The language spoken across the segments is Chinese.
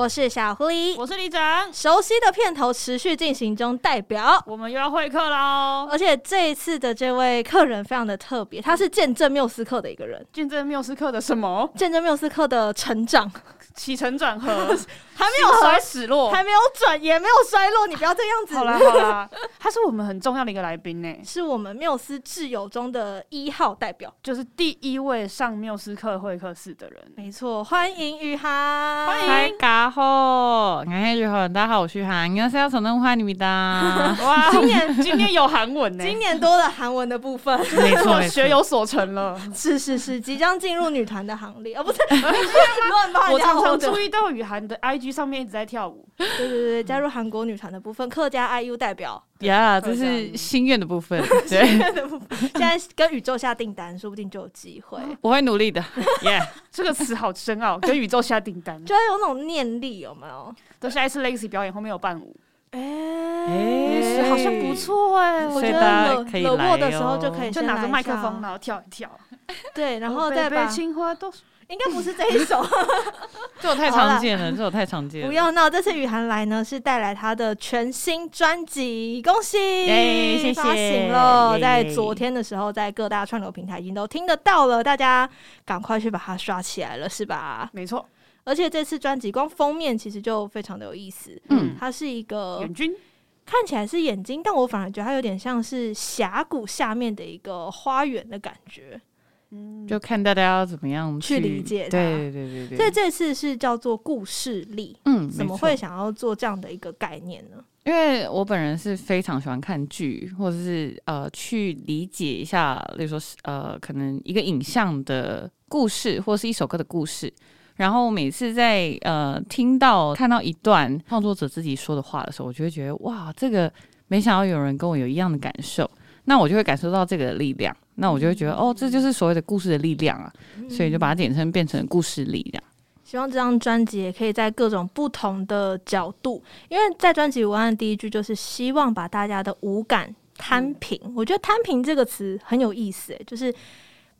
我是小狐狸，我是李长。熟悉的片头持续进行中，代表我们又要会客喽。而且这一次的这位客人非常的特别，他是见证缪斯克的一个人。见证缪斯克的什么？见证缪斯克的成长。起承转合 还没有衰死落，还没有转，也没有衰落，你不要这样子。好啦好啦，他是我们很重要的一个来宾呢，是我们缪斯挚友中的一号代表，就是第一位上缪斯克会客室的人。没错，欢迎雨涵，欢迎大家好，大家好，我是雨涵，你好，要从东欢迎你的。哇，今年今年有韩文呢，今年多了韩文的部分，没错，学有所成了。是是是，即将进入女团的行列，哦不是，我常常注意到雨涵的 IG 上面一直在跳舞，对对对，加入韩国女团的部分，客家 IU 代表，呀，这是心愿的部分，心愿的部分，现在跟宇宙下订单，说不定就有机会，我会努力的，耶，这个词好深奥，跟宇宙下订单，就要有那种念力，有没有？等下一次 Lacy 表演后面有伴舞，哎哎，好像不错哎，我觉得冷冷落的时候就可以就拿着麦克风，然后跳一跳，对，然后再把青花都。应该不是这一首，这首太常见了，这首太常见了。不要闹，这次雨涵来呢，是带来他的全新专辑，恭喜，谢谢，发行了，在昨天的时候，在各大串流平台已经都听得到了，大家赶快去把它刷起来了，是吧？没错，而且这次专辑光封面其实就非常的有意思，嗯，它是一个眼睛，看起来是眼睛，但我反而觉得它有点像是峡谷下面的一个花园的感觉。嗯，就看大家要怎么样去，去理解它。对对对对，所以这次是叫做故事力。嗯，怎么会想要做这样的一个概念呢？因为我本人是非常喜欢看剧，或者是呃去理解一下，例如说呃可能一个影像的故事，或是一首歌的故事。然后每次在呃听到看到一段创作者自己说的话的时候，我就会觉得哇，这个没想到有人跟我有一样的感受。那我就会感受到这个力量，那我就会觉得哦，这就是所谓的故事的力量啊，所以就把它简称变成故事力量。希望这张专辑也可以在各种不同的角度，因为在专辑文案的第一句就是希望把大家的五感摊平。我觉得“摊平”这个词很有意思，就是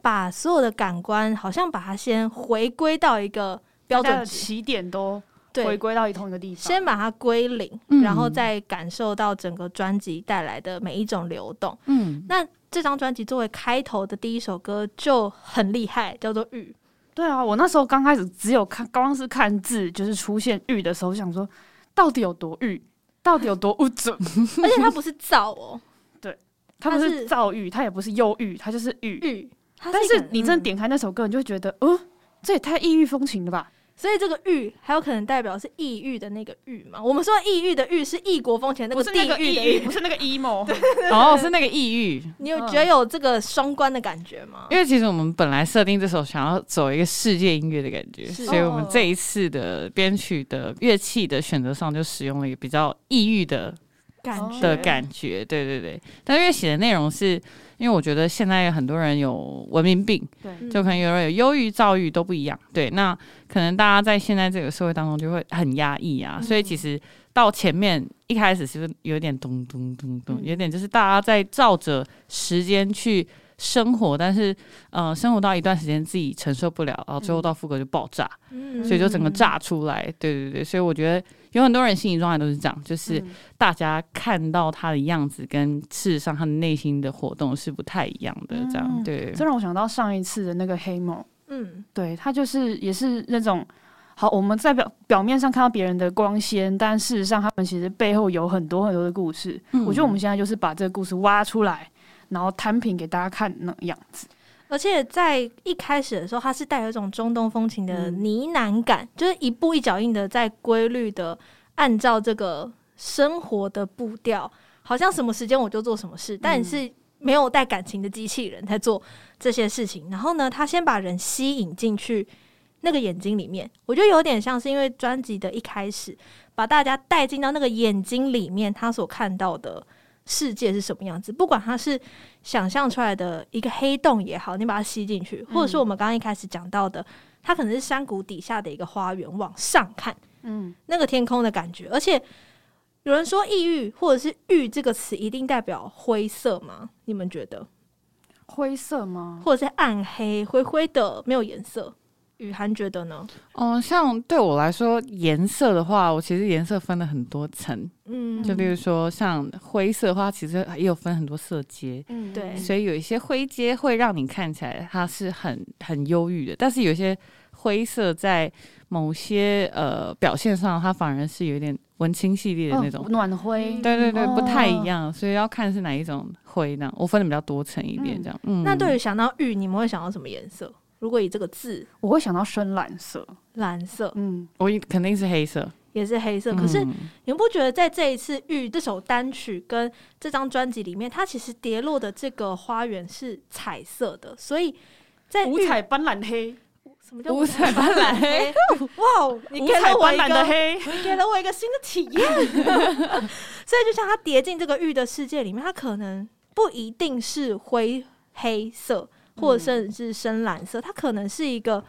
把所有的感官好像把它先回归到一个标准起点都。对，回归到一同一个地方，先把它归零，嗯，然后再感受到整个专辑带来的每一种流动。嗯，那这张专辑作为开头的第一首歌就很厉害，叫做《玉》。对啊，我那时候刚开始只有看，刚刚是看字，就是出现“玉”的时候，想说到底有多玉，到底有多不准。而且它不是造哦，对，它不是躁郁，它也不是忧郁，它就是玉。玉，但是你真的点开那首歌，你就会觉得，哦，这也太异域风情了吧。所以这个“郁”还有可能代表是抑郁的那个“域”嘛？我们说抑郁的“域”是异国风情那个地域的“域”，不是那个 emo，哦，是那个抑郁。你有觉得有这个双关的感觉吗？因为其实我们本来设定这首想要走一个世界音乐的感觉，所以我们这一次的编曲的乐器的选择上就使用了一个比较抑郁的感觉的感觉。对对对，但因为写的内容是。因为我觉得现在有很多人有文明病，对，就可能有人有忧郁、躁郁都不一样，对。那可能大家在现在这个社会当中就会很压抑啊，嗯、所以其实到前面一开始是不是有点咚咚咚咚，有点就是大家在照着时间去生活，但是呃，生活到一段时间自己承受不了，然后最后到副歌就爆炸，嗯、所以就整个炸出来，对对对，所以我觉得。有很多人心理状态都是这样，就是大家看到他的样子，跟事实上他的内心的活动是不太一样的。这样，对，这让我想到上一次的那个黑梦，嗯，对，他就是也是那种，好，我们在表表面上看到别人的光鲜，但事实上他们其实背后有很多很多的故事。嗯，我觉得我们现在就是把这个故事挖出来，然后摊平给大家看那样子。而且在一开始的时候，它是带有一种中东风情的呢喃感，嗯、就是一步一脚印的在规律的按照这个生活的步调，好像什么时间我就做什么事，嗯、但是没有带感情的机器人在做这些事情。然后呢，他先把人吸引进去那个眼睛里面，我觉得有点像是因为专辑的一开始把大家带进到那个眼睛里面，他所看到的。世界是什么样子？不管它是想象出来的一个黑洞也好，你把它吸进去，或者是我们刚刚一开始讲到的，它可能是山谷底下的一个花园，往上看，嗯，那个天空的感觉。而且有人说“抑郁”或者是“郁”这个词一定代表灰色吗？你们觉得？灰色吗？或者是暗黑、灰灰的，没有颜色？雨涵觉得呢？哦、呃，像对我来说，颜色的话，我其实颜色分了很多层。嗯，就比如说像灰色的话，其实也有分很多色阶。嗯，对。所以有一些灰阶会让你看起来它是很很忧郁的，但是有些灰色在某些呃表现上，它反而是有点文青系列的那种、哦、暖灰。对对对，不太一样，哦、所以要看是哪一种灰呢？我分的比较多层一点，这样。嗯。那对于想到玉，你们会想到什么颜色？如果以这个字，我会想到深蓝色。蓝色，嗯，我肯定是黑色，也是黑色。可是你们不觉得在这一次《玉》这首单曲跟这张专辑里面，它其实跌落的这个花园是彩色的，所以在五彩斑斓黑。什么叫五彩斑斓黑？哇，你给了我一个，你给了我一个新的体验。所以就像它跌进这个玉的世界里面，它可能不一定是灰黑色。或者甚至是深蓝色，它可能是一个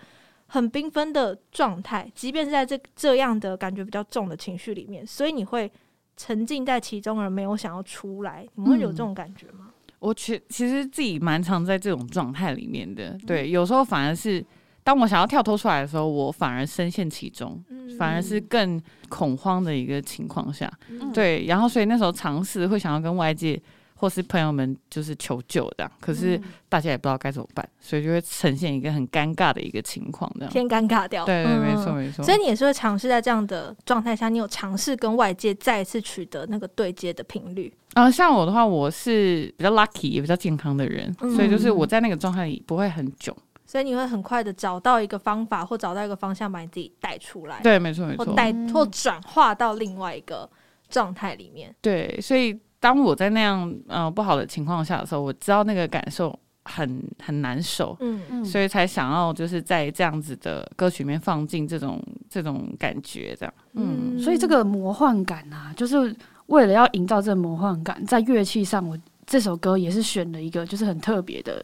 很缤纷的状态，即便是在这这样的感觉比较重的情绪里面，所以你会沉浸在其中而没有想要出来。你们会有这种感觉吗？嗯、我其其实自己蛮常在这种状态里面的，对，有时候反而是当我想要跳脱出来的时候，我反而深陷其中，嗯、反而是更恐慌的一个情况下，嗯、对，然后所以那时候尝试会想要跟外界。或是朋友们就是求救这样，可是大家也不知道该怎么办，嗯、所以就会呈现一个很尴尬的一个情况，这样偏尴尬掉。对对，没错没错。所以你也是会尝试在这样的状态下，你有尝试跟外界再一次取得那个对接的频率啊？像我的话，我是比较 lucky 也比较健康的人，嗯、所以就是我在那个状态里不会很久，所以你会很快的找到一个方法或找到一个方向把你自己带出来。对，没错没错，或带或转化到另外一个状态里面。对，所以。当我在那样呃不好的情况下的时候，我知道那个感受很很难受，嗯嗯，所以才想要就是在这样子的歌曲里面放进这种这种感觉，这样，嗯，所以这个魔幻感啊，就是为了要营造这个魔幻感，在乐器上，我这首歌也是选了一个就是很特别的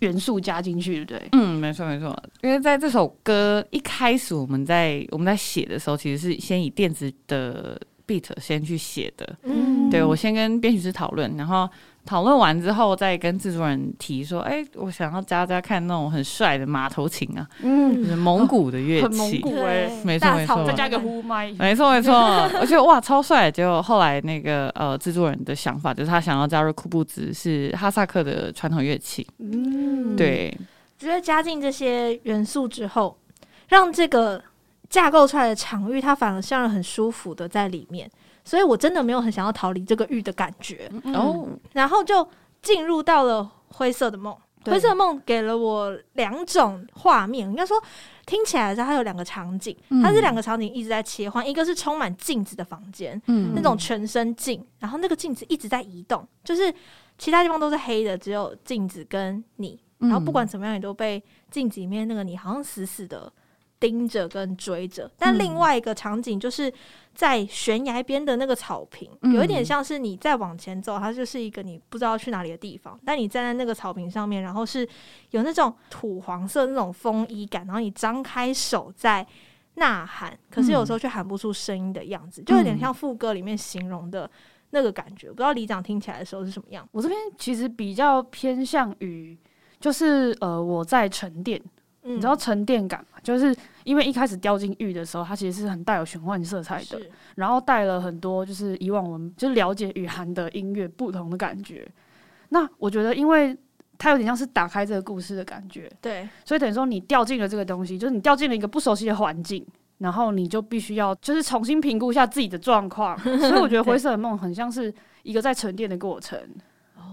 元素加进去，对不对？嗯，没错没错，因为在这首歌一开始我们在我们在写的时候，其实是先以电子的。Beat 先去写的，嗯，对，我先跟编曲师讨论，然后讨论完之后再跟制作人提说，哎、欸，我想要加加看那种很帅的马头琴啊，嗯，就是蒙古的乐器，蒙古哎，没错没错，再加个呼麦，没错没错，而且哇超帅，结果后来那个呃制作人的想法就是他想要加入库布兹，是哈萨克的传统乐器，嗯，对，觉得加进这些元素之后，让这个。架构出来的场域，它反而像是很舒服的在里面，所以我真的没有很想要逃离这个域的感觉。哦、嗯，然后就进入到了灰色的梦。灰色的梦给了我两种画面，应该说听起来的时候，它有两个场景，它是两个场景一直在切换，嗯、一个是充满镜子的房间，嗯，那种全身镜，然后那个镜子一直在移动，就是其他地方都是黑的，只有镜子跟你，然后不管怎么样，你都被镜子里面那个你好像死死的。盯着跟追着，但另外一个场景就是在悬崖边的那个草坪，嗯、有一点像是你再往前走，它就是一个你不知道去哪里的地方。但你站在那个草坪上面，然后是有那种土黄色那种风衣感，然后你张开手在呐喊，可是有时候却喊不出声音的样子，嗯、就有点像副歌里面形容的那个感觉。不知道李长听起来的时候是什么样？我这边其实比较偏向于，就是呃，我在沉淀。你知道沉淀感吗？就是因为一开始掉进玉的时候，它其实是很带有玄幻色彩的，然后带了很多就是以往我们就了解雨涵的音乐不同的感觉。那我觉得，因为它有点像是打开这个故事的感觉，对，所以等于说你掉进了这个东西，就是你掉进了一个不熟悉的环境，然后你就必须要就是重新评估一下自己的状况。所以我觉得灰色的梦很像是一个在沉淀的过程。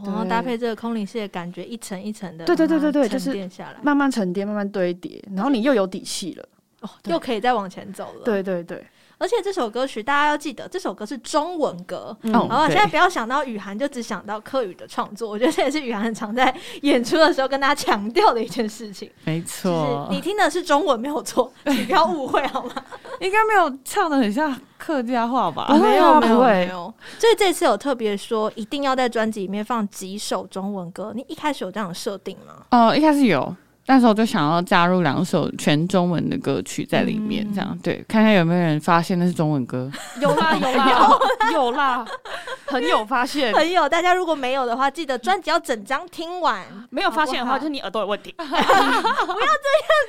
然后搭配这个空灵系的感觉，一层一层的，对对对对对，沉淀下来，慢慢沉淀，慢慢堆叠，然后你又有底气了，哦，又可以再往前走了。对对对。而且这首歌曲大家要记得，这首歌是中文歌。嗯、好，现在不要想到雨涵就只想到客语的创作，我觉得这也是雨涵很常在演出的时候跟大家强调的一件事情。没错，你听的是中文没有错，你不要误会好吗？应该没有唱的很像客家话吧？没有没有没有。所以这次有特别说，一定要在专辑里面放几首中文歌。你一开始有这样的设定吗？哦、呃，一开始有。那时候就想要加入两首全中文的歌曲在里面，这样、嗯、对，看看有没有人发现那是中文歌。有啦 有啦有啦，很有发现，很有。大家如果没有的话，记得专辑要整张听完。没有发现的话，就是你耳朵有问题。不要这样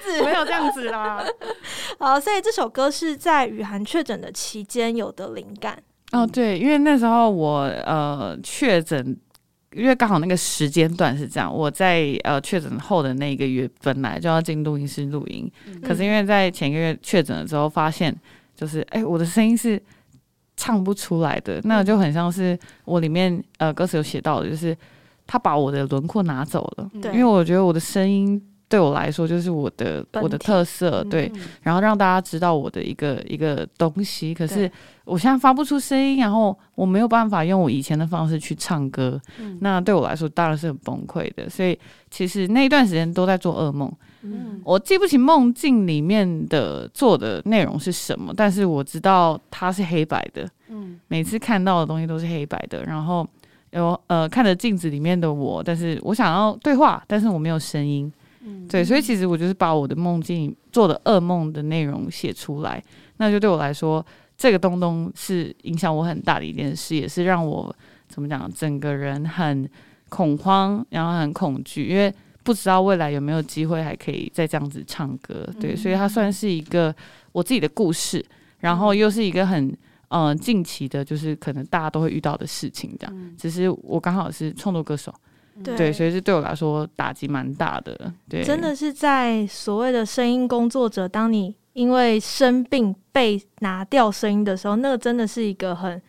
子，没有这样子啦。好，所以这首歌是在雨涵确诊的期间有的灵感。哦，对，因为那时候我呃确诊。因为刚好那个时间段是这样，我在呃确诊后的那一个月本来就要进录音室录音，嗯、可是因为在前一个月确诊了之后，发现就是哎、欸，我的声音是唱不出来的，那就很像是我里面呃歌词有写到的，就是他把我的轮廓拿走了，因为我觉得我的声音。对我来说，就是我的我的特色，对，嗯、然后让大家知道我的一个一个东西。可是我现在发不出声音，然后我没有办法用我以前的方式去唱歌，嗯、那对我来说当然是很崩溃的。所以其实那一段时间都在做噩梦，嗯，我记不起梦境里面的做的内容是什么，但是我知道它是黑白的，嗯，每次看到的东西都是黑白的，然后有呃看着镜子里面的我，但是我想要对话，但是我没有声音。嗯，对，所以其实我就是把我的梦境做的噩梦的内容写出来，那就对我来说，这个东东是影响我很大的一件事，也是让我怎么讲，整个人很恐慌，然后很恐惧，因为不知道未来有没有机会还可以再这样子唱歌。对，所以它算是一个我自己的故事，然后又是一个很嗯、呃、近期的，就是可能大家都会遇到的事情，这样。只是我刚好是创作歌手。对，对，所以这对我来说打击蛮大的。对，真的是在所谓的声音工作者，当你因为生病被拿掉声音的时候，那个真的是一个很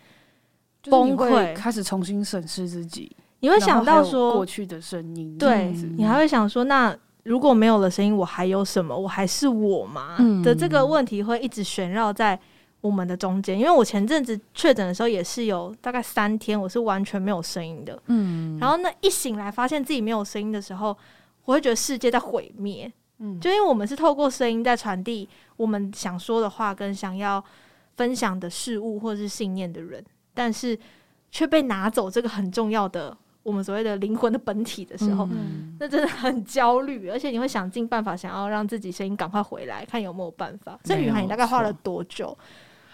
崩溃，开始重新审视自己。你会想到说过去的声音，对，你还会想说，那如果没有了声音，我还有什么？我还是我吗？嗯、的这个问题会一直旋绕在。我们的中间，因为我前阵子确诊的时候也是有大概三天，我是完全没有声音的。嗯，然后那一醒来发现自己没有声音的时候，我会觉得世界在毁灭。嗯，就因为我们是透过声音在传递我们想说的话跟想要分享的事物或者是信念的人，但是却被拿走这个很重要的我们所谓的灵魂的本体的时候，嗯，那真的很焦虑，而且你会想尽办法想要让自己声音赶快回来，看有没有办法。这雨涵，你大概花了多久？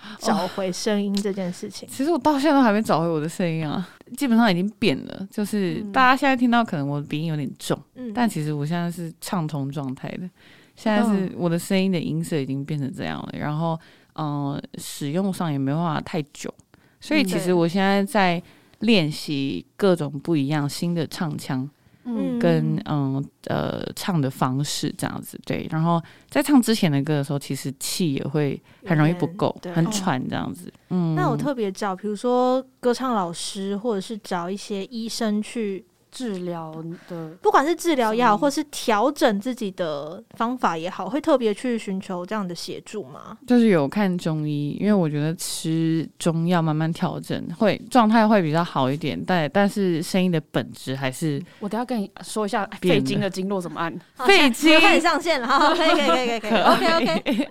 找回声音这件事情，其实我到现在都还没找回我的声音啊，基本上已经变了。就是大家现在听到可能我的鼻音有点重，嗯、但其实我现在是畅通状态的。现在是我的声音的音色已经变成这样了，然后嗯、呃，使用上也没办法太久，所以其实我现在在练习各种不一样新的唱腔。嗯，跟嗯呃唱的方式这样子对，然后在唱之前的歌的时候，其实气也会很容易不够，很喘这样子。嗯，那我特别找，比如说歌唱老师，或者是找一些医生去。治疗的，不管是治疗也好，或是调整自己的方法也好，会特别去寻求这样的协助吗？就是有看中医，因为我觉得吃中药慢慢调整，会状态会比较好一点。但但是声音的本质还是……我等下跟你说一下肺经的经络怎么按。肺经开始上线了，好，可以可以可以可以可以，OK OK。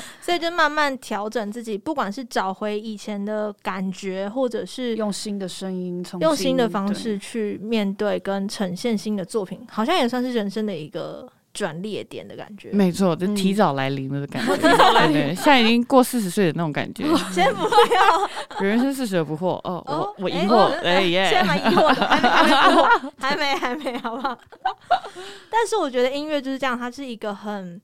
所以就慢慢调整自己，不管是找回以前的感觉，或者是用新的声音，从用新的方式去面。对，跟呈现新的作品，好像也算是人生的一个转捩点的感觉。没错，就提早来临了的感觉。提早来临，现在已经过四十岁的那种感觉。先不要，人生四十而不惑。哦，我我疑惑，哎耶，现在蛮疑惑的，还没还没 还没，好不好？但是我觉得音乐就是这样，它是一个很。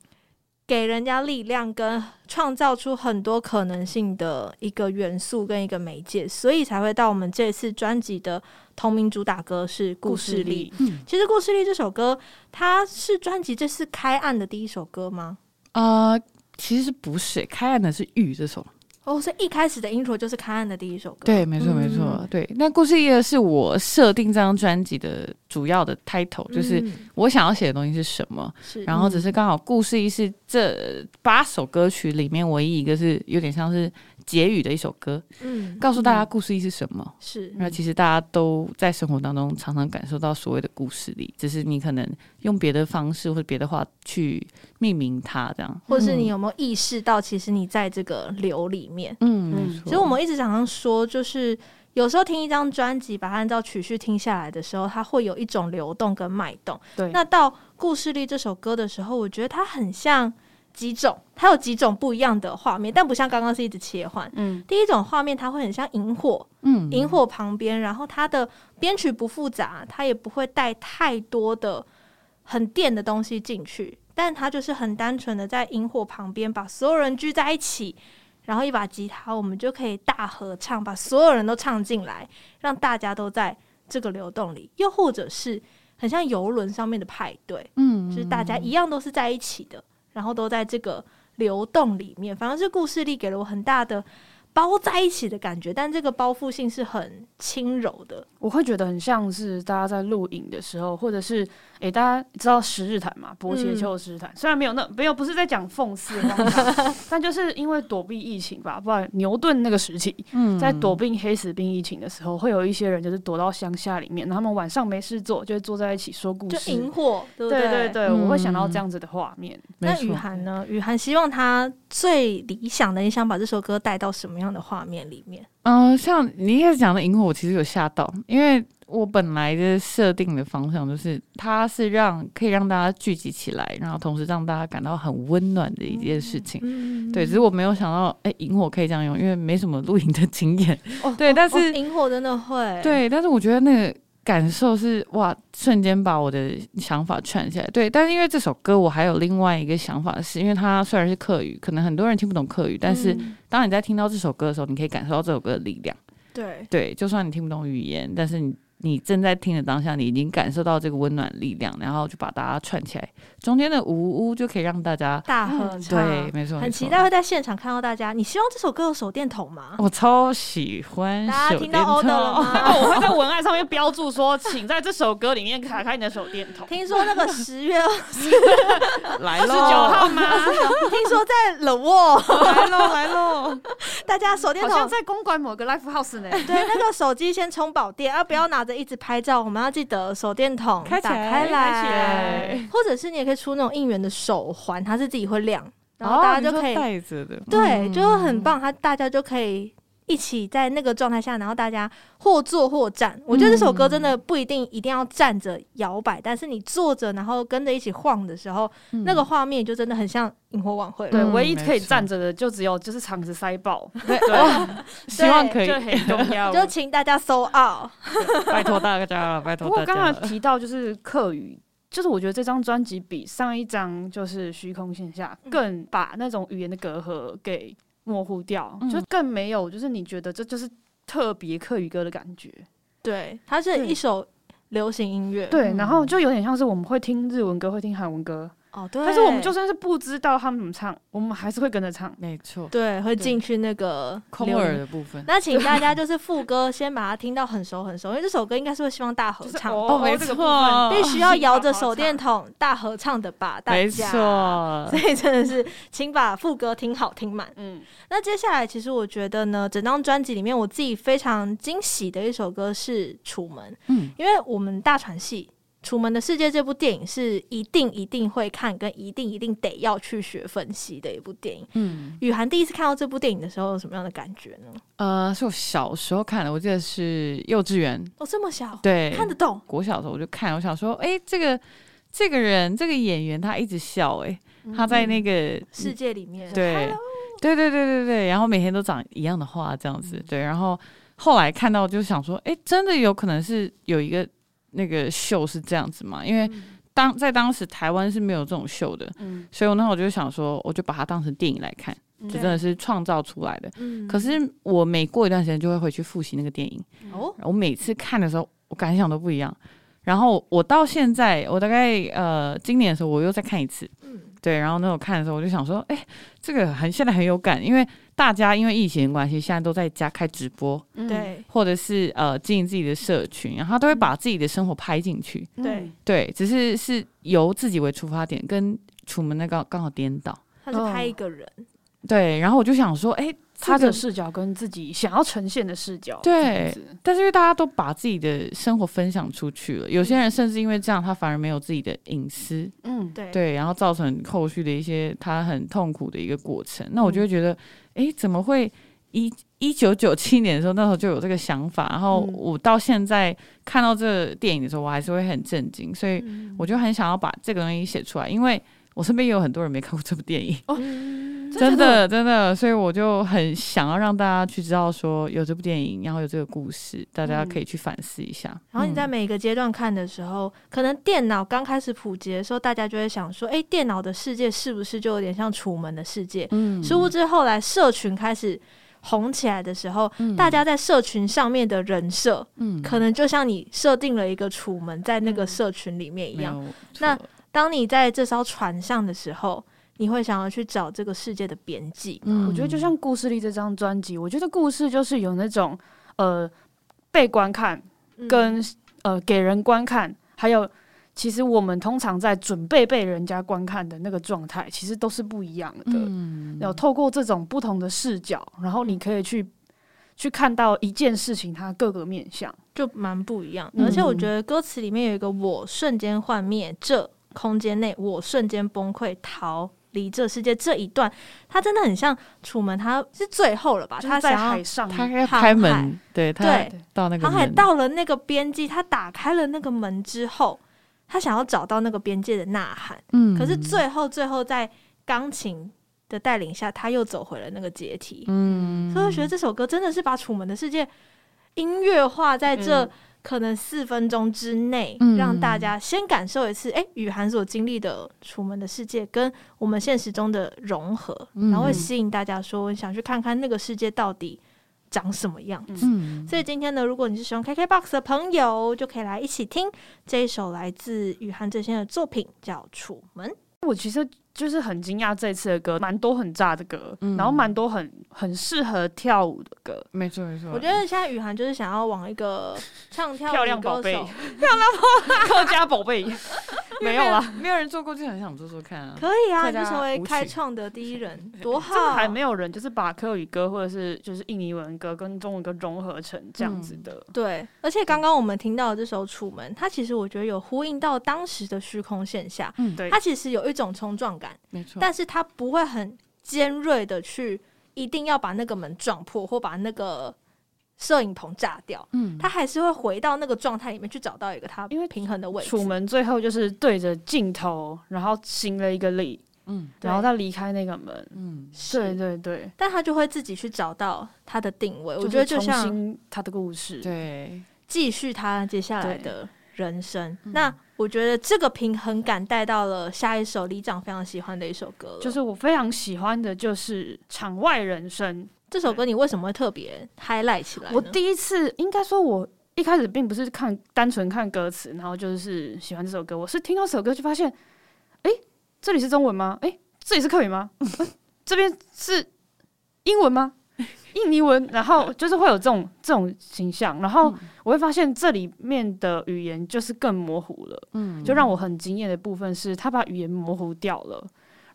给人家力量跟创造出很多可能性的一个元素跟一个媒介，所以才会到我们这次专辑的同名主打歌是《故事力》。嗯，其实《故事力》这首歌，它是专辑这次开案的第一首歌吗？呃，其实不是，开案的是《玉》这首。哦，所以一开始的 intro 就是开案的第一首歌。对，没错，没错。嗯、对，那故事一呢是我设定这张专辑的主要的 title，、嗯、就是我想要写的东西是什么。是，然后只是刚好故事一是这八首歌曲里面唯一一个是有点像是。结语的一首歌，嗯，告诉大家故事力是什么？嗯、是，那其实大家都在生活当中常常感受到所谓的故事力，只是你可能用别的方式或者别的话去命名它，这样，或是你有没有意识到，其实你在这个流里面，嗯，其实我们一直常常说，就是有时候听一张专辑，把它按照曲序听下来的时候，它会有一种流动跟脉动。对，那到故事力这首歌的时候，我觉得它很像几种，它有几种不一样的画面，但不像刚刚是一直切换。嗯，第一种画面它会很像萤火，嗯，萤火旁边，然后它的编曲不复杂，它也不会带太多的很电的东西进去。但它就是很单纯的在萤火旁边，把所有人聚在一起，然后一把吉他，我们就可以大合唱，把所有人都唱进来，让大家都在这个流动里。又或者是很像游轮上面的派对，嗯，就是大家一样都是在一起的，然后都在这个流动里面。反而是故事力给了我很大的包在一起的感觉，但这个包覆性是很轻柔的。我会觉得很像是大家在录影的时候，或者是。诶、欸，大家知道十日谈嘛？波切丘十日谈，虽然没有那没有不是在讲讽刺 但就是因为躲避疫情吧，不然牛顿那个时期，嗯，在躲避黑死病疫情的时候，会有一些人就是躲到乡下里面，他们晚上没事做，就会坐在一起说故事，就萤火，对对，对对，我会想到这样子的画面。嗯、那雨涵呢？雨涵希望他最理想的，你想把这首歌带到什么样的画面里面？嗯、呃，像你一开始讲的萤火，我其实有吓到，因为。我本来的设定的方向就是，它是让可以让大家聚集起来，然后同时让大家感到很温暖的一件事情。嗯、对，只是我没有想到，哎、欸，营火可以这样用，因为没什么露营的经验。哦，对，但是萤火真的会。对，但是我觉得那个感受是哇，瞬间把我的想法串起来。对，但是因为这首歌，我还有另外一个想法是，是因为它虽然是客语，可能很多人听不懂客语，但是当你在听到这首歌的时候，你可以感受到这首歌的力量。对，对，就算你听不懂语言，但是你。你正在听的当下，你已经感受到这个温暖力量，然后就把大家串起来，中间的呜呜就可以让大家大合唱。对，没错，很期待会在现场看到大家。你希望这首歌有手电筒吗？我超喜欢。大家听到 order 了吗？我会在文案上面标注说，请在这首歌里面打开你的手电筒。听说那个十月二十来了，二十九号吗？听说在冷沃来喽来喽，大家手电筒好像在公馆某个 live house 呢。对，那个手机先充饱电，啊，不要拿着一直拍照。我们要记得手电筒打开来，或者是你也可以出那种应援的手环，它是自己会亮，然后大家就可以带着的，对，就会很棒。它大家就可以。一起在那个状态下，然后大家或坐或站。我觉得这首歌真的不一定一定要站着摇摆，但是你坐着，然后跟着一起晃的时候，那个画面就真的很像萤火晚会。对，唯一可以站着的就只有就是场子塞爆。对，希望可以，就请大家搜 out，拜托大家了，拜托大家。不过刚刚提到就是客语，就是我觉得这张专辑比上一张就是虚空线下更把那种语言的隔阂给。模糊掉，就更没有，就是你觉得这就是特别客语歌的感觉。对，它是一首流行音乐。对，然后就有点像是我们会听日文歌，会听韩文歌。哦，对。但是我们就算是不知道他们怎么唱，我们还是会跟着唱。没错。对，会进去那个空耳的部分。那请大家就是副歌先把它听到很熟很熟，因为这首歌应该是会希望大合唱。哦，没错。必须要摇着手电筒大合唱的吧，大家。没错。所以真的是，请把副歌听好听满。嗯。那接下来，其实我觉得呢，整张专辑里面，我自己非常惊喜的一首歌是《楚门》。嗯。因为我们大传系。《楚门的世界》这部电影是一定一定会看，跟一定一定得要去学分析的一部电影。嗯，雨涵第一次看到这部电影的时候，有什么样的感觉呢？呃，是我小时候看的，我记得是幼稚园。哦，这么小，对，看得懂。国小的时候我就看，我想说，哎、欸，这个这个人，这个演员，他一直笑、欸，哎、嗯，他在那个世界里面，对，对对对对对，然后每天都讲一样的话，这样子，对，然后后来看到就想说，哎、欸，真的有可能是有一个。那个秀是这样子嘛？因为当在当时台湾是没有这种秀的，嗯，所以我那会我就想说，我就把它当成电影来看，就真的是创造出来的。嗯，可是我每过一段时间就会回去复习那个电影。哦，我每次看的时候，我感想都不一样。然后我到现在，我大概呃今年的时候，我又再看一次。嗯，对，然后那我看的时候，我就想说，哎，这个很现在很有感，因为。大家因为疫情的关系，现在都在家开直播，对，或者是呃经营自己的社群，然后都会把自己的生活拍进去，对。对，只是是由自己为出发点，跟楚门那个刚好颠倒，他是拍一个人，哦，对，然后我就想说，哎。他的视角跟自己想要呈现的视角，对，但是因为大家都把自己的生活分享出去了，有些人甚至因为这样，他反而没有自己的隐私，嗯，对，对，然后造成后续的一些他很痛苦的一个过程。那我就会觉得，哎，怎么会一一九九七年的时候，那时候就有这个想法，然后我到现在看到这个电影的时候，我还是会很震惊，所以我就很想要把这个东西写出来，因为我身边也有很多人没看过这部电影。哦真的真的，所以我就很想要让大家去知道说有这部电影，然后有这个故事，大家可以去反思一下。嗯、然后你在每一个阶段看的时候，可能电脑刚开始普及的时候，大家就会想说：“哎，电脑的世界是不是就有点像楚门的世界？”嗯，殊不知后来社群开始红起来的时候，嗯、大家在社群上面的人设，嗯，可能就像你设定了一个楚门在那个社群里面一样。嗯、那当你在这艘船上的时候，你会想要去找这个世界的边际。嗯，我觉得就像《故事里》这张专辑，我觉得故事就是有那种呃被观看跟、嗯、呃给人观看，还有其实我们通常在准备被人家观看的那个状态，其实都是不一样的。嗯，然后透过这种不同的视角，然后你可以去去看到一件事情它各个面向，就蛮不一样。而且我觉得歌词里面有一个“我瞬间幻灭”，这空间内我瞬间崩溃逃。离这世界这一段，他真的很像楚门，他是最后了吧？他在海上，他要开门，对对，到那个航海到了那个边际，他打开了那个门之后，他想要找到那个边界的呐喊。嗯，可是最后最后在钢琴的带领下，他又走回了那个阶梯。嗯，所以我觉得这首歌真的是把楚门的世界音乐化在这。嗯可能四分钟之内，让大家先感受一次，哎、嗯，雨涵所经历的楚门的世界跟我们现实中的融合，嗯、然后会吸引大家说，想去看看那个世界到底长什么样子。嗯、所以今天呢，如果你是使用 KKBOX 的朋友，就可以来一起听这一首来自雨涵最新的作品，叫《楚门》。我其实。就是很惊讶，这次的歌蛮多很炸的歌，嗯、然后蛮多很很适合跳舞的歌。没错没错，我觉得现在雨涵就是想要往一个唱跳漂亮宝贝、漂亮 客家宝贝。没有啦，没有人做过，就很想做做看啊。可以啊，就成为开创的第一人，多好！还没有人就是把客语歌或者是就是印尼文歌跟中文歌融合成这样子的。嗯、对，而且刚刚我们听到的这首《楚门》，它其实我觉得有呼应到当时的虚空线下。嗯，对，它其实有一种冲撞感，没错，但是它不会很尖锐的去一定要把那个门撞破或把那个。摄影棚炸掉，嗯，他还是会回到那个状态里面去找到一个他因为平衡的位置。楚门最后就是对着镜头，然后行了一个礼，嗯，然后他离开那个门，嗯，对对对，但他就会自己去找到他的定位。我觉得就像他的故事，对，继续他接下来的人生。那我觉得这个平衡感带到了下一首李长非常喜欢的一首歌，就是我非常喜欢的，就是《场外人生》。这首歌你为什么会特别 highlight 起来？我第一次应该说，我一开始并不是看单纯看歌词，然后就是喜欢这首歌。我是听到这首歌就发现，哎，这里是中文吗？哎，这里是客语吗？这边是英文吗？印尼文？然后就是会有这种这种形象，然后我会发现这里面的语言就是更模糊了。嗯，就让我很惊艳的部分是，他把语言模糊掉了。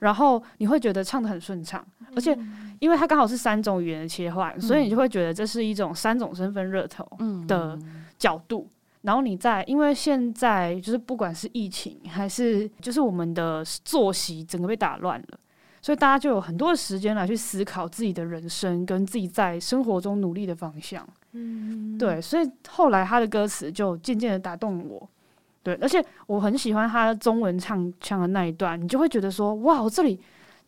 然后你会觉得唱的很顺畅，而且因为它刚好是三种语言的切换，嗯、所以你就会觉得这是一种三种身份热头的角度。嗯、然后你在，因为现在就是不管是疫情还是就是我们的作息整个被打乱了，所以大家就有很多的时间来去思考自己的人生跟自己在生活中努力的方向。嗯，对，所以后来他的歌词就渐渐的打动我。对，而且我很喜欢他中文唱唱的那一段，你就会觉得说，哇，我这里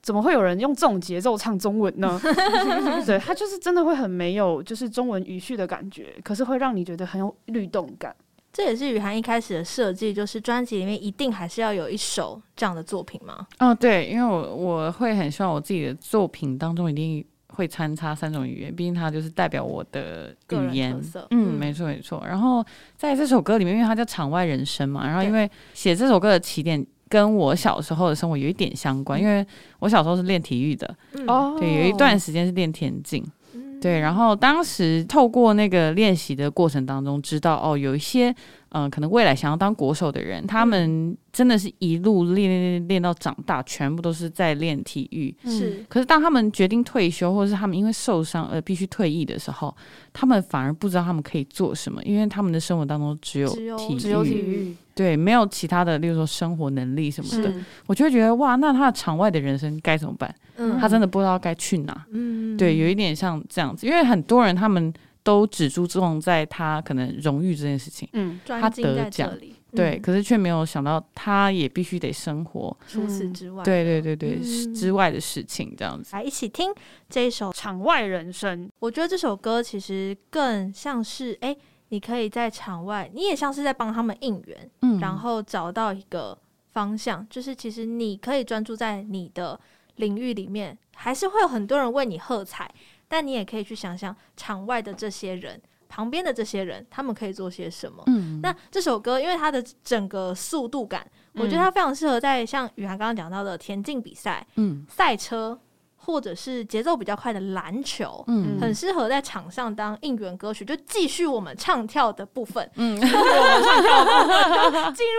怎么会有人用这种节奏唱中文呢？对，他就是真的会很没有就是中文语序的感觉，可是会让你觉得很有律动感。这也是雨涵一开始的设计，就是专辑里面一定还是要有一首这样的作品吗？嗯，对，因为我我会很希望我自己的作品当中一定。会参差三种语言，毕竟它就是代表我的语言。嗯，没错没错。然后在这首歌里面，因为它叫《场外人生》嘛，然后因为写这首歌的起点跟我小时候的生活有一点相关，因为我小时候是练体育的，哦、嗯，对，有一段时间是练田径，嗯、对。然后当时透过那个练习的过程当中，知道哦，有一些嗯、呃，可能未来想要当国手的人，他们。真的是一路练练练练到长大，全部都是在练体育。是，可是当他们决定退休，或者是他们因为受伤而必须退役的时候，他们反而不知道他们可以做什么，因为他们的生活当中只有体育，只有体育，对，没有其他的，例如说生活能力什么的。我就会觉得哇，那他的场外的人生该怎么办？嗯，他真的不知道该去哪。嗯，嗯，对，有一点像这样子，因为很多人他们都只注重在他可能荣誉这件事情，嗯，他得奖，对，可是却没有想到他也必须得生活，除此之外，对对对对，之外的事情这样子。来一起听这一首《场外人生》，我觉得这首歌其实更像是，哎，你可以在场外，你也像是在帮他们应援，嗯，然后找到一个方向，就是其实你可以专注在你的。领域里面还是会有很多人为你喝彩，但你也可以去想想场外的这些人，旁边的这些人，他们可以做些什么。嗯，那这首歌因为它的整个速度感，我觉得它非常适合在像雨涵刚刚讲到的田径比赛、嗯，赛车。或者是节奏比较快的篮球，嗯，很适合在场上当应援歌曲，就继续我们唱跳的部分，嗯，进入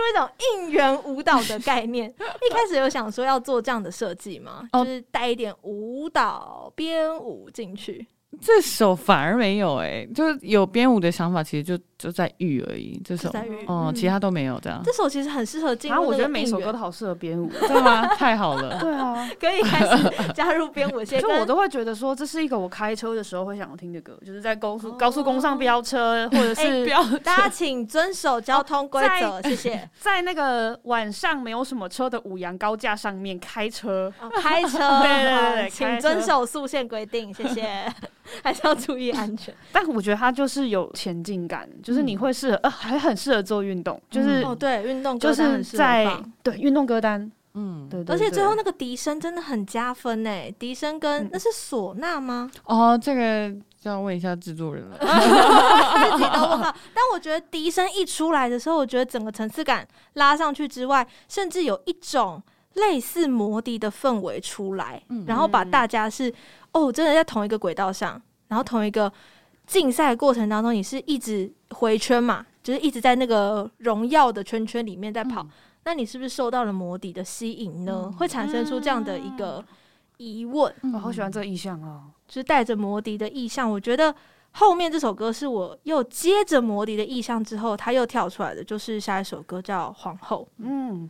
一种应援舞蹈的概念。一开始有想说要做这样的设计吗？就是带一点舞蹈编舞进去。这首反而没有哎、欸，就是有编舞的想法，其实就就在玉而已。这首哦、嗯，其他都没有这样。这首其实很适合进入。然后我觉得每首歌都好适合编舞，对吗？太好了。对啊，可以开始加入编舞。就我都会觉得说，这是一个我开车的时候会想要听的歌，就是在高速、哦、高速公路上飙车，或者是飙、欸。大家请遵守交通规则，谢谢。在那个晚上没有什么车的五羊高架上面开车，哦、开车，对对对，对，请遵守速限规定，谢谢。还是要注意安全，但我觉得它就是有前进感，就是你会适合，呃，还很适合做运动，就是哦，对，运动歌单就是在对运动歌单，嗯，对，对，而且最后。那个笛声真的很加分诶，笛声跟那是唢呐吗？哦，这个就要问一下制作人了，自己都问了。但我觉得笛声一出来的时候，我觉得整个层次感拉上去之外，甚至有一种类似魔笛的氛围出来，然后把大家是。哦，真的在同一个轨道上，然后同一个竞赛过程当中，你是一直回圈嘛，就是一直在那个荣耀的圈圈里面在跑。嗯、那你是不是受到了魔笛的吸引呢？嗯、会产生出这样的一个疑问。我、嗯、好喜欢这个意象哦，就是带着魔笛的意象。我觉得后面这首歌是我又接着魔笛的意象之后，他又跳出来的，就是下一首歌叫《皇后》。嗯，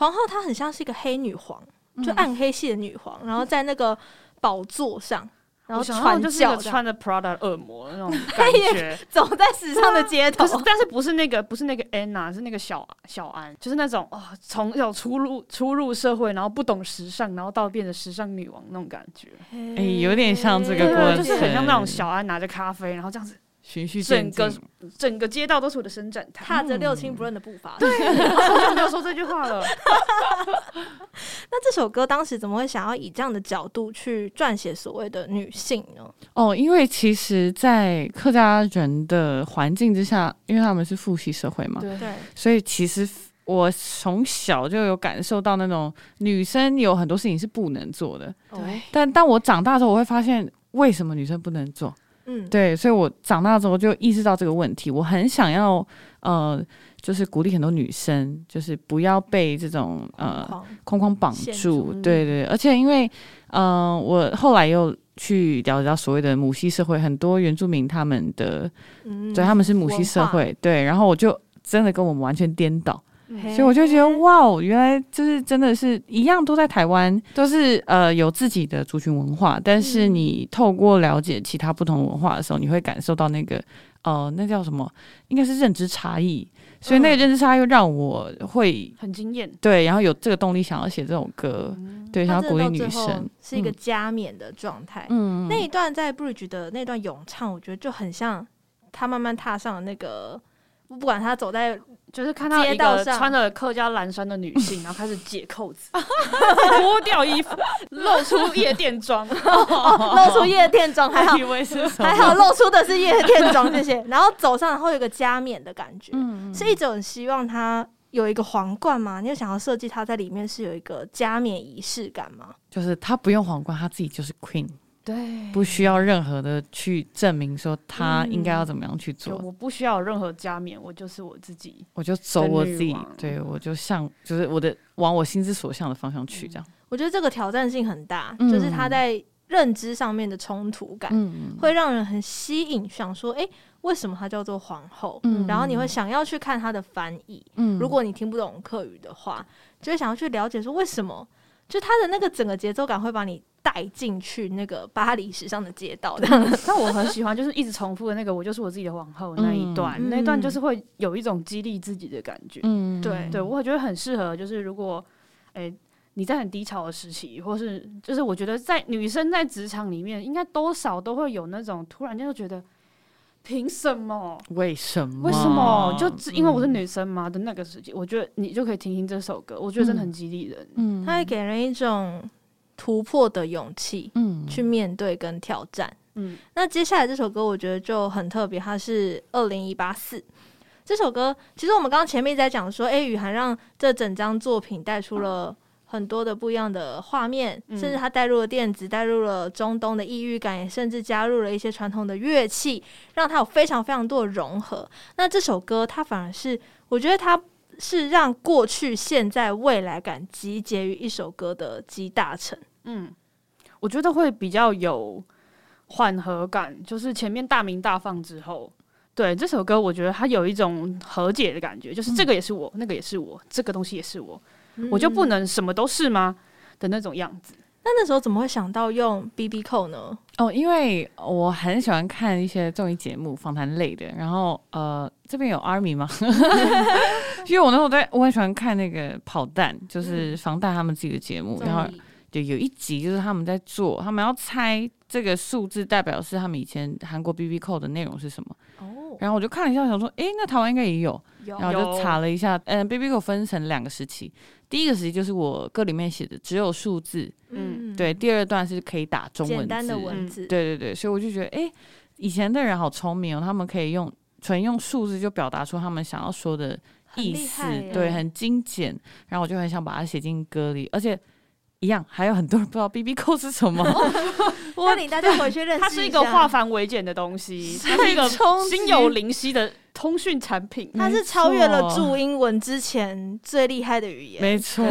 皇后她很像是一个黑女皇，就暗黑系的女皇，嗯、然后在那个。宝座上，然后传教，穿着 Prada 恶魔那种感觉，走在时尚的街头。但是不是那个，不是那个 Anna，是那个小小安，就是那种哦，从小初入初入社会，然后不懂时尚，然后到变成时尚女王那种感觉。哎，有点像这个过程，就是很像那种小安拿着咖啡，然后这样子。循序渐进，整个整个街道都是我的伸展台，踏着六亲不认的步伐。对，好久没有说这句话了。那这首歌当时怎么会想要以这样的角度去撰写所谓的女性呢？哦，因为其实，在客家人的环境之下，因为他们是父系社会嘛，对，所以其实我从小就有感受到那种女生有很多事情是不能做的。对，但当我长大之后，我会发现为什么女生不能做。嗯，对，所以我长大之后就意识到这个问题，我很想要呃，就是鼓励很多女生，就是不要被这种呃框。框绑住，对对，而且因为嗯、呃，我后来又去了解到所谓的母系社会，很多原住民他们的，嗯、对，他们是母系社会，对，然后我就真的跟我们完全颠倒。所以我就觉得哇哦，原来就是真的是一样，都在台湾，都是呃有自己的族群文化。但是你透过了解其他不同文化的时候，你会感受到那个呃，那叫什么？应该是认知差异。所以那个认知差异又让我会很惊艳。对，然后有这个动力想要写这种歌，对，想要鼓励女生，是一个加冕的状态。嗯，那一段在 Bridge 的那段咏唱，我觉得就很像他慢慢踏上了那个，不管他走在。就是看到一个穿着客家蓝衫的女性，然后开始解扣子，脱掉衣服，露出夜店装，露出夜店装，还好，还好露出的是夜店装，谢谢。然后走上，然后有个加冕的感觉，嗯、是一种希望他有一个皇冠吗？你有想要设计他在里面是有一个加冕仪式感吗？就是他不用皇冠，他自己就是 Queen。对，不需要任何的去证明说他应该要怎么样去做。嗯、我不需要任何加冕，我就是我自己，我就走我自己。对，我就向就是我的往我心之所向的方向去，这样。我觉得这个挑战性很大，嗯、就是他在认知上面的冲突感，嗯、会让人很吸引，想说，哎、欸，为什么他叫做皇后？嗯、然后你会想要去看他的翻译。嗯、如果你听不懂客语的话，就会想要去了解说为什么。就他的那个整个节奏感会把你带进去那个巴黎时尚的街道的。但我很喜欢，就是一直重复的那个“我就是我自己的皇后”那一段，嗯、那一段就是会有一种激励自己的感觉。嗯，对，对我觉得很适合。就是如果，哎、欸，你在很低潮的时期，或是就是我觉得在女生在职场里面，应该多少都会有那种突然间就觉得。凭什么？为什么？为什么？就只因为我是女生嘛的那个时期，嗯、我觉得你就可以听听这首歌，我觉得真的很激励人。嗯，它会给人一种突破的勇气，嗯，去面对跟挑战。嗯，那接下来这首歌我觉得就很特别，它是二零一八四这首歌。其实我们刚刚前面在讲说，哎、欸，雨涵让这整张作品带出了。很多的不一样的画面，甚至他带入了电子，带入了中东的异域感，也甚至加入了一些传统的乐器，让它有非常非常多的融合。那这首歌，它反而是我觉得它是让过去、现在、未来感集结于一首歌的集大成。嗯，我觉得会比较有缓和感，就是前面大鸣大放之后，对这首歌，我觉得它有一种和解的感觉，就是这个也是我，那个也是我，这个东西也是我。我就不能什么都是吗的那种样子？那那时候怎么会想到用 BB Call 呢？哦，因为我很喜欢看一些综艺节目、访谈类的。然后呃，这边有 Army 吗？因为我那时候在，我很喜欢看那个跑弹，就是防弹他们自己的节目。嗯、然后就有一集就是他们在做，他们要猜这个数字代表是他们以前韩国 BB Call 的内容是什么。哦，然后我就看了一下，想说，哎，那台湾应该也有。有然后就查了一下，嗯，BB Call 分成两个时期。第一个时期就是我歌里面写的只有数字，嗯，对。第二段是可以打中文字，简单的文字，对对对。所以我就觉得，哎，以前的人好聪明哦，他们可以用纯用数字就表达出他们想要说的意思，对，很精简。然后我就很想把它写进歌里，而且一样，还有很多人不知道 BB Call 是什么。我领大家回去认识一下，它是一个化繁为简的东西，它是一个心有灵犀的。通讯产品，它是超越了注英文之前最厉害的语言。没错，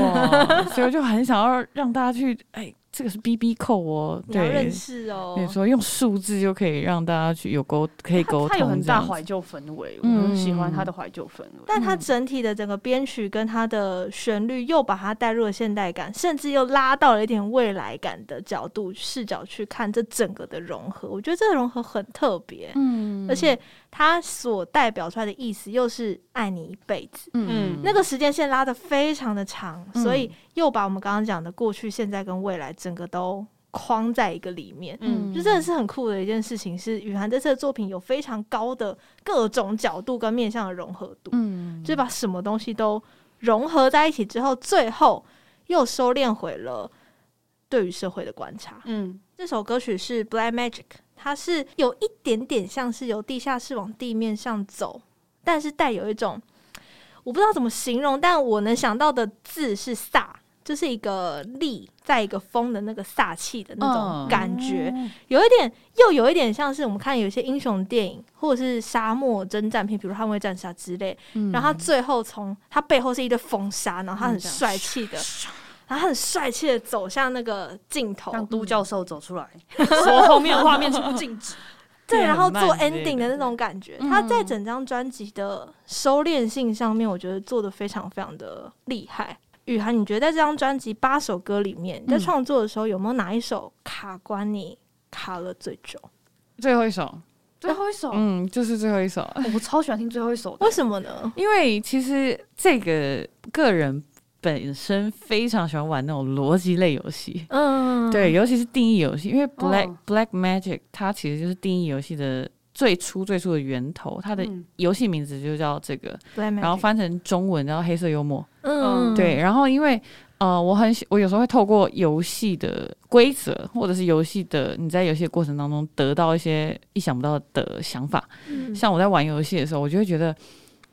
所以我就很想要让大家去哎。这个是 BB Call 哦，对，认识哦。你说用数字就可以让大家去有沟，可以沟通。它有很大怀旧氛围，我很喜欢它的怀旧氛围。但它整体的整个编曲跟它的旋律又把它带入了现代感，甚至又拉到了一点未来感的角度视角去看这整个的融合。我觉得这个融合很特别，嗯，而且它所代表出来的意思又是爱你一辈子，嗯，那个时间线拉的非常的长，所以又把我们刚刚讲的过去、现在跟未来。整个都框在一个里面，嗯，就真的是很酷的一件事情。是雨涵这次的作品有非常高的各种角度跟面向的融合度，嗯，就是把什么东西都融合在一起之后，最后又收敛回了对于社会的观察。嗯，这首歌曲是 Black Magic，它是有一点点像是由地下室往地面上走，但是带有一种我不知道怎么形容，但我能想到的字是飒。就是一个力，在一个风的那个飒气的那种感觉，嗯、有一点，又有一点像是我们看有些英雄电影，或者是沙漠征战片，比如《捍卫战士》之类。嗯、然后他最后从他背后是一堆风沙，然后他很帅气的，嗯、然后他很帅气的走向那个镜头，让都教授走出来，说后面的画面全部静止。对，然后做 ending 的那种感觉，他在整张专辑的收敛性上面，我觉得做的非常非常的厉害。雨涵，你觉得在这张专辑八首歌里面，你在创作的时候有没有哪一首卡关你卡了最久？最后一首，最后一首，嗯，就是最后一首。我超喜欢听最后一首的，为什么呢？因为其实这个个人本身非常喜欢玩那种逻辑类游戏，嗯，对，尤其是定义游戏，因为 Black、哦、Black Magic 它其实就是定义游戏的。最初最初的源头，它的游戏名字就叫这个，嗯、然后翻成中文叫黑色幽默。嗯，对。然后因为呃，我很喜，我有时候会透过游戏的规则，或者是游戏的你在游戏的过程当中得到一些意想不到的想法。嗯、像我在玩游戏的时候，我就会觉得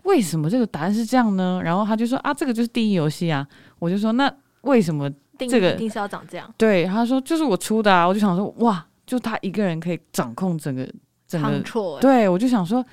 为什么这个答案是这样呢？然后他就说啊，这个就是第一游戏啊。我就说那为什么这个一定是要长这样？对，他说就是我出的啊。我就想说哇，就他一个人可以掌控整个。整个对，我就想说，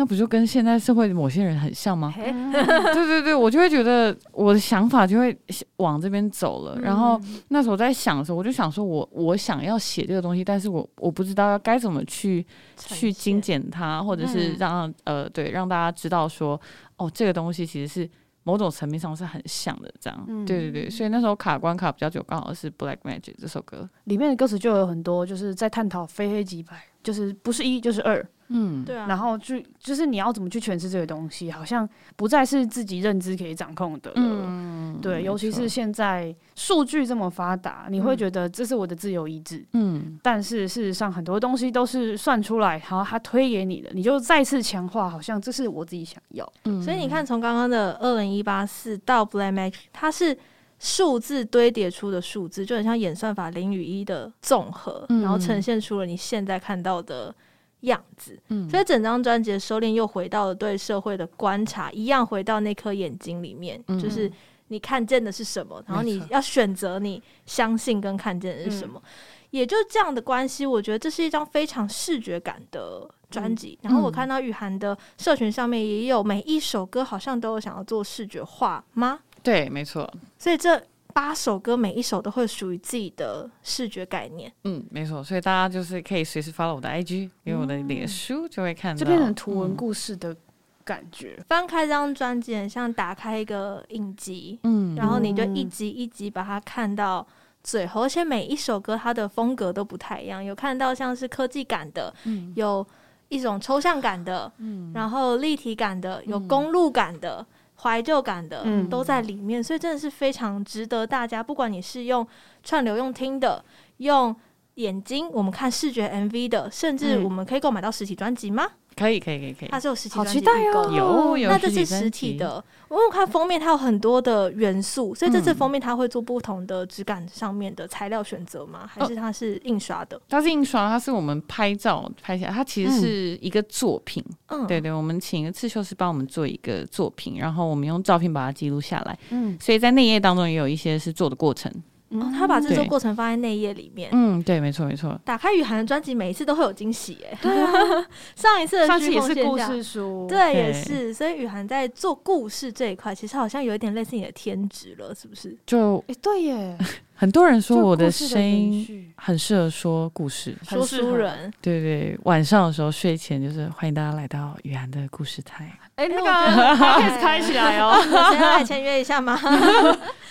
那不就跟现在社会的某些人很像吗？对对对，我就会觉得我的想法就会往这边走了。然后那时候在想的时候，我就想说我我想要写这个东西，但是我我不知道要该怎么去去精简它，或者是让呃对让大家知道说哦，这个东西其实是某种层面上是很像的，这样。嗯、对对对，所以那时候卡关卡比较久，刚好是《Black Magic》这首歌里面的歌词就有很多，就是在探讨非黑即白，就是不是一就是二。嗯，对啊。然后就就是你要怎么去诠释这个东西，好像不再是自己认知可以掌控的了。嗯，对，尤其是现在数据这么发达，你会觉得这是我的自由意志。嗯，但是事实上很多东西都是算出来，然后他推给你的，你就再次强化，好像这是我自己想要。嗯，所以你看，从刚刚的二零一八四到 Black Magic，它是数字堆叠出的数字，就很像演算法零与一的综合，然后呈现出了你现在看到的。样子，嗯，所以整张专辑的收敛又回到了对社会的观察，一样回到那颗眼睛里面，嗯、就是你看见的是什么，然后你要选择你相信跟看见的是什么，嗯、也就这样的关系，我觉得这是一张非常视觉感的专辑。嗯、然后我看到雨涵的社群上面也有每一首歌好像都有想要做视觉化吗？对，没错。所以这。八首歌，每一首都会属于自己的视觉概念。嗯，没错，所以大家就是可以随时 follow 我的 IG，因为我的脸书就会看到，就变成图文故事的感觉。嗯、翻开这张专辑，很像打开一个影集，嗯，然后你就一集一集把它看到最后，而且每一首歌它的风格都不太一样，有看到像是科技感的，嗯，有一种抽象感的，嗯，然后立体感的，有公路感的。嗯怀旧感的都在里面，嗯、所以真的是非常值得大家。不管你是用串流、用听的、用眼睛，我们看视觉 MV 的，甚至我们可以购买到实体专辑吗？可以，可以，可以，可以。它是有实体专辑，好期待哦！有，有。那这是实体的。我有看封面，它有很多的元素，所以这次封面它会做不同的质感上面的材料选择吗？还是它是印刷的？它是印刷，它是我们拍照拍下来，它其实是一个作品。嗯，对对，我们请一个刺绣师帮我们做一个作品，然后我们用照片把它记录下来。嗯，所以在内页当中也有一些是做的过程。哦，他把制作过程放在内页里面。嗯，对，没错，没错。打开雨涵的专辑，每一次都会有惊喜，哎。对啊，上一次的上次也是故事书，对，也是。所以雨涵在做故事这一块，其实好像有一点类似你的天职了，是不是？就，哎，对耶。很多人说我的声音很适合说故事，说书人。对对，晚上的时候睡前就是欢迎大家来到雨涵的故事台。哎，那个开始开起来哦，我先来签约一下吗？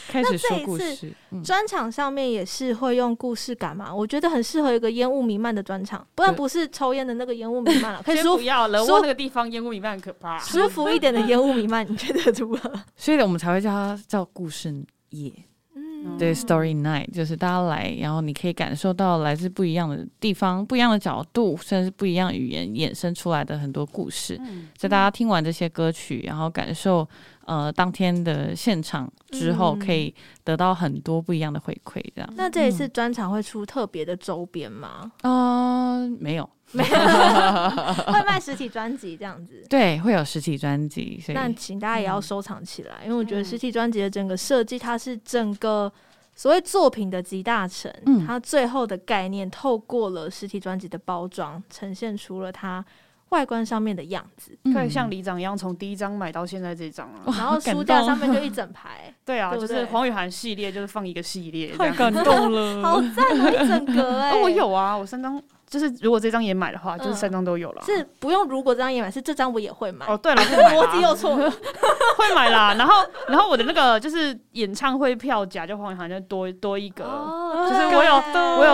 开始说故事，专场上面也是会用故事感嘛？我觉得很适合一个烟雾弥漫的专场，不然不是抽烟的那个烟雾弥漫了，可以舒不要了，我那个地方烟雾弥漫很可怕，舒服一点的烟雾弥漫，你觉得如何？所以我们才会叫它叫故事夜。嗯，对，Story Night 就是大家来，然后你可以感受到来自不一样的地方、不一样的角度，甚至不一样语言衍生出来的很多故事。在大家听完这些歌曲，然后感受。呃，当天的现场之后，可以得到很多不一样的回馈，这样。那这一次专场会出特别的周边吗？嗯，没有，没有，会卖实体专辑这样子。对，会有实体专辑，所以那请大家也要收藏起来，因为我觉得实体专辑的整个设计，它是整个所谓作品的集大成。嗯，它最后的概念，透过了实体专辑的包装，呈现出了它。外观上面的样子，可以像里长一样，从第一张买到现在这张啊，然后书架上面就一整排。对啊，就是黄雨涵系列，就是放一个系列，太感动了，好赞啊，一整格哎！我有啊，我三张。就是如果这张也买的话，就是三张都有了。是不用，如果这张也买，是这张我也会买。哦，对了，逻辑又错了，会买啦。然后，然后我的那个就是演唱会票夹，就黄雨涵就多多一个。就是我有我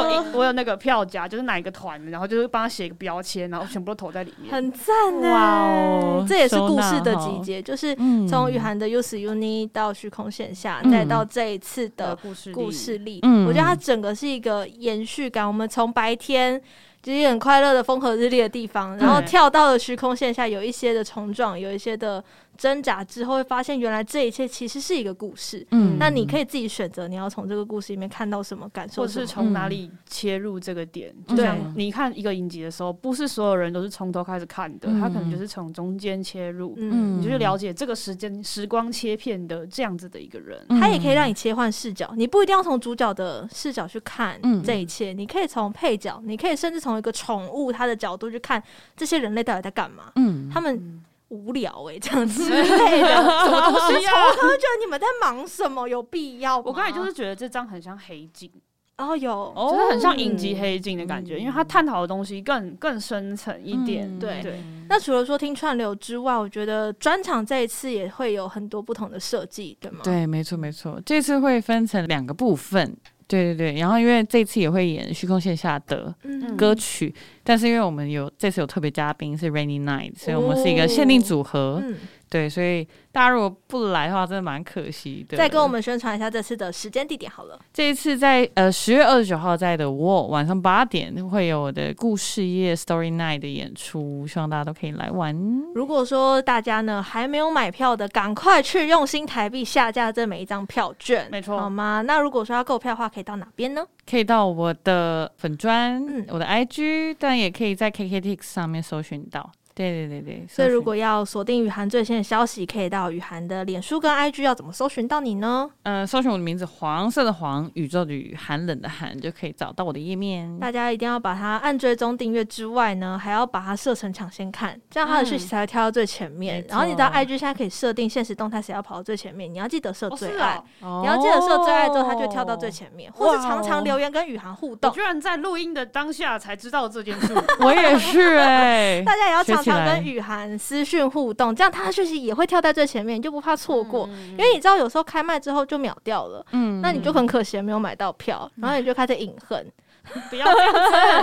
有我有那个票夹，就是哪一个团，然后就是帮他写一个标签，然后全部都投在里面。很赞哇哦！这也是故事的集结，就是从雨涵的 Youth Uni 到虚空线下，再到这一次的故事故事力。我觉得它整个是一个延续感。我们从白天。就是很快乐的风和日丽的地方，然后跳到了虚空线下，有一些的冲撞，有一些的。挣扎之后会发现，原来这一切其实是一个故事。嗯，那你可以自己选择，你要从这个故事里面看到什么，感受，或是从哪里切入这个点。就像你看一个影集的时候，不是所有人都是从头开始看的，他可能就是从中间切入，嗯，你就去了解这个时间时光切片的这样子的一个人。他也可以让你切换视角，你不一定要从主角的视角去看这一切，你可以从配角，你可以甚至从一个宠物它的角度去看这些人类到底在干嘛。嗯，他们。无聊哎、欸，这样之类的，什么东西呀？我觉得你们在忙什么？有必要吗？我刚才就是觉得这张很像黑镜，哦，有，就是很像影集黑镜的感觉，因为它探讨的东西更更深层一点。对对。那除了说听串流之外，我觉得专场这一次也会有很多不同的设计，对吗？对，没错没错，这次会分成两个部分。对对对，然后因为这次也会演虚空线下的歌曲，嗯、但是因为我们有这次有特别嘉宾是 Rainy Night，所以我们是一个限定组合。哦嗯对，所以大家如果不来的话，真的蛮可惜的。再跟我们宣传一下这次的时间地点好了。这一次在呃十月二十九号在 The Wall 晚上八点会有我的故事夜 Story Night 的演出，希望大家都可以来玩。如果说大家呢还没有买票的，赶快去用新台币下架这每一张票券，没错，好吗？那如果说要购票的话，可以到哪边呢？可以到我的粉专，嗯、我的 IG，但也可以在 KKTix 上面搜寻到。对对对对，所以如果要锁定雨涵最新的消息，可以到雨涵的脸书跟 IG，要怎么搜寻到你呢？呃，搜寻我的名字，黄色的黄，宇宙的宇，寒冷的寒，就可以找到我的页面。大家一定要把它按追踪订阅之外呢，还要把它设成抢先看，这样它的讯息才会跳到最前面。嗯、然后你到 IG 现在可以设定现实动态，谁要跑到最前面，你要记得设最爱，哦哦、你要记得设最爱之后，它就跳到最前面，哦、或是常常留言跟雨涵互动。我居然在录音的当下才知道这件事，我也是哎、欸，大家也要常常跟雨涵私讯互动，这样他的讯息也会跳在最前面，你就不怕错过。嗯、因为你知道，有时候开麦之后就秒掉了，嗯，那你就很可惜没有买到票，然后你就开始隐恨。不要这样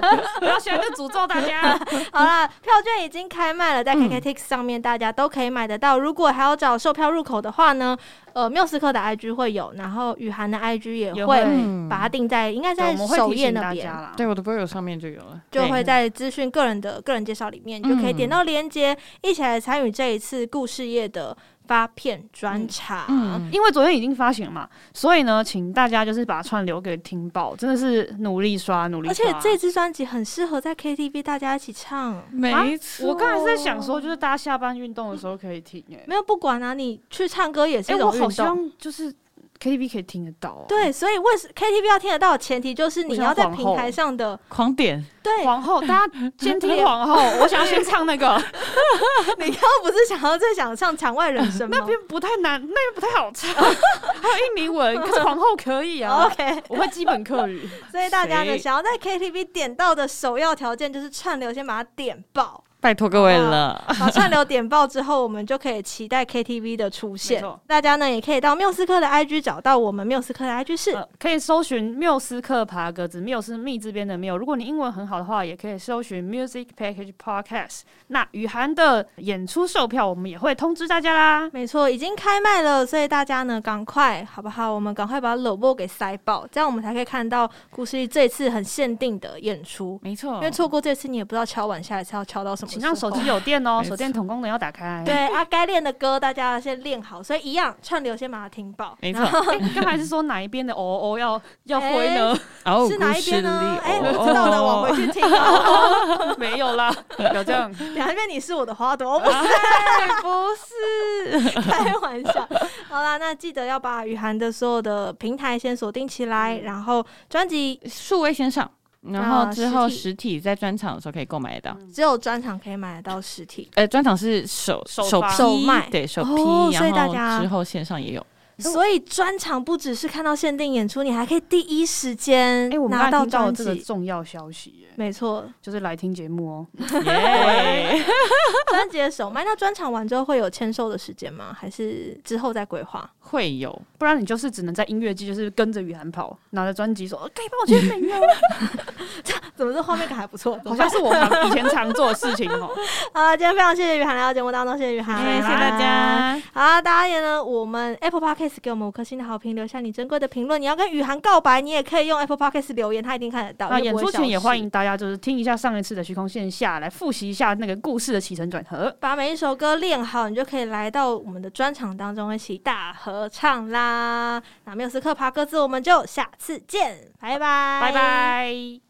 子，不要现在就诅咒大家。好啦，票券已经开卖了，在 KKTix 上面大家都可以买得到。如果还要找售票入口的话呢，呃，缪斯克的 IG 会有，然后雨涵的 IG 也会把它定在，应该在首页那边。对，我的 bio 上面就有了，就会在资讯个人的个人介绍里面，就可以点到链接，一起来参与这一次故事夜的。发片专场，嗯，因为昨天已经发行了嘛，所以呢，请大家就是把串留给听宝，真的是努力刷，努力刷。而且这支专辑很适合在 KTV 大家一起唱，没错。我刚才是在想说，就是大家下班运动的时候可以听，哎，没有不管啊，你去唱歌也是一种运动，我好像就是。KTV 可以听得到啊，对，所以为什 KTV 要听得到的前提就是你要在平台上的狂点，对，皇后，大家先听 皇后，我想要先唱那个，你刚刚不是想要再想唱墙外人生 吗？那边不太难，那边不太好唱，还有印尼文，可是皇后可以啊，OK，我会基本客语，所以大家呢，想要在 KTV 点到的首要条件就是串流先把它点爆。拜托各位了，好串流点爆之后，我们就可以期待 KTV 的出现。大家呢也可以到缪斯克的 IG 找到我们缪斯克的 IG 是、呃，可以搜寻缪斯克爬格子，缪是密这边的缪。如果你英文很好的话，也可以搜寻 Music Package Podcast。那雨涵的演出售票，我们也会通知大家啦。没错，已经开卖了，所以大家呢赶快好不好？我们赶快把乐播给塞爆，这样我们才可以看到故事这次很限定的演出。没错，因为错过这次，你也不知道敲完下一次要敲到什么。请让手机有电。哦，手电筒功能要打开。对啊，该练的歌大家先练好，所以一样串流先把它听爆。没错，你刚才是说哪一边的哦哦要要挥呢？是哪一边呢？哎，我知道了，我回去听。没有啦，有这样。哪一边你是我的花朵？不是，不是，开玩笑。好啦，那记得要把雨涵的所有的平台先锁定起来，然后专辑数位先上。然后之后实体在专场的时候可以购买得到，只有专场可以买得到实体。呃，专场是首首首卖，对首批，所以大家之后线上也有。所以专场不只是看到限定演出，你还可以第一时间拿到专辑。这个重要消息，没错，就是来听节目哦。专辑的首卖，那专场完之后会有签售的时间吗？还是之后再规划？会有，不然你就是只能在音乐季，就是跟着雨涵跑，拿着专辑说：“可以帮我签名吗？” 这怎么这画面感还不错？好像是我以前常做的事情哦。好，今天非常谢谢雨涵来到节目当中，谢谢雨涵，谢谢大家。好，大家也呢，我们 Apple Podcast 给我们五颗星的好评，留下你珍贵的评论。你要跟雨涵告白，你也可以用 Apple Podcast 留言，他一定看得到。那演出前也欢迎大家就是听一下上一次的虚空线下来复习一下那个故事的起承转合，把每一首歌练好，你就可以来到我们的专场当中一起大合唱啦。那没有时刻爬格子，我们就下次见，拜拜，拜拜。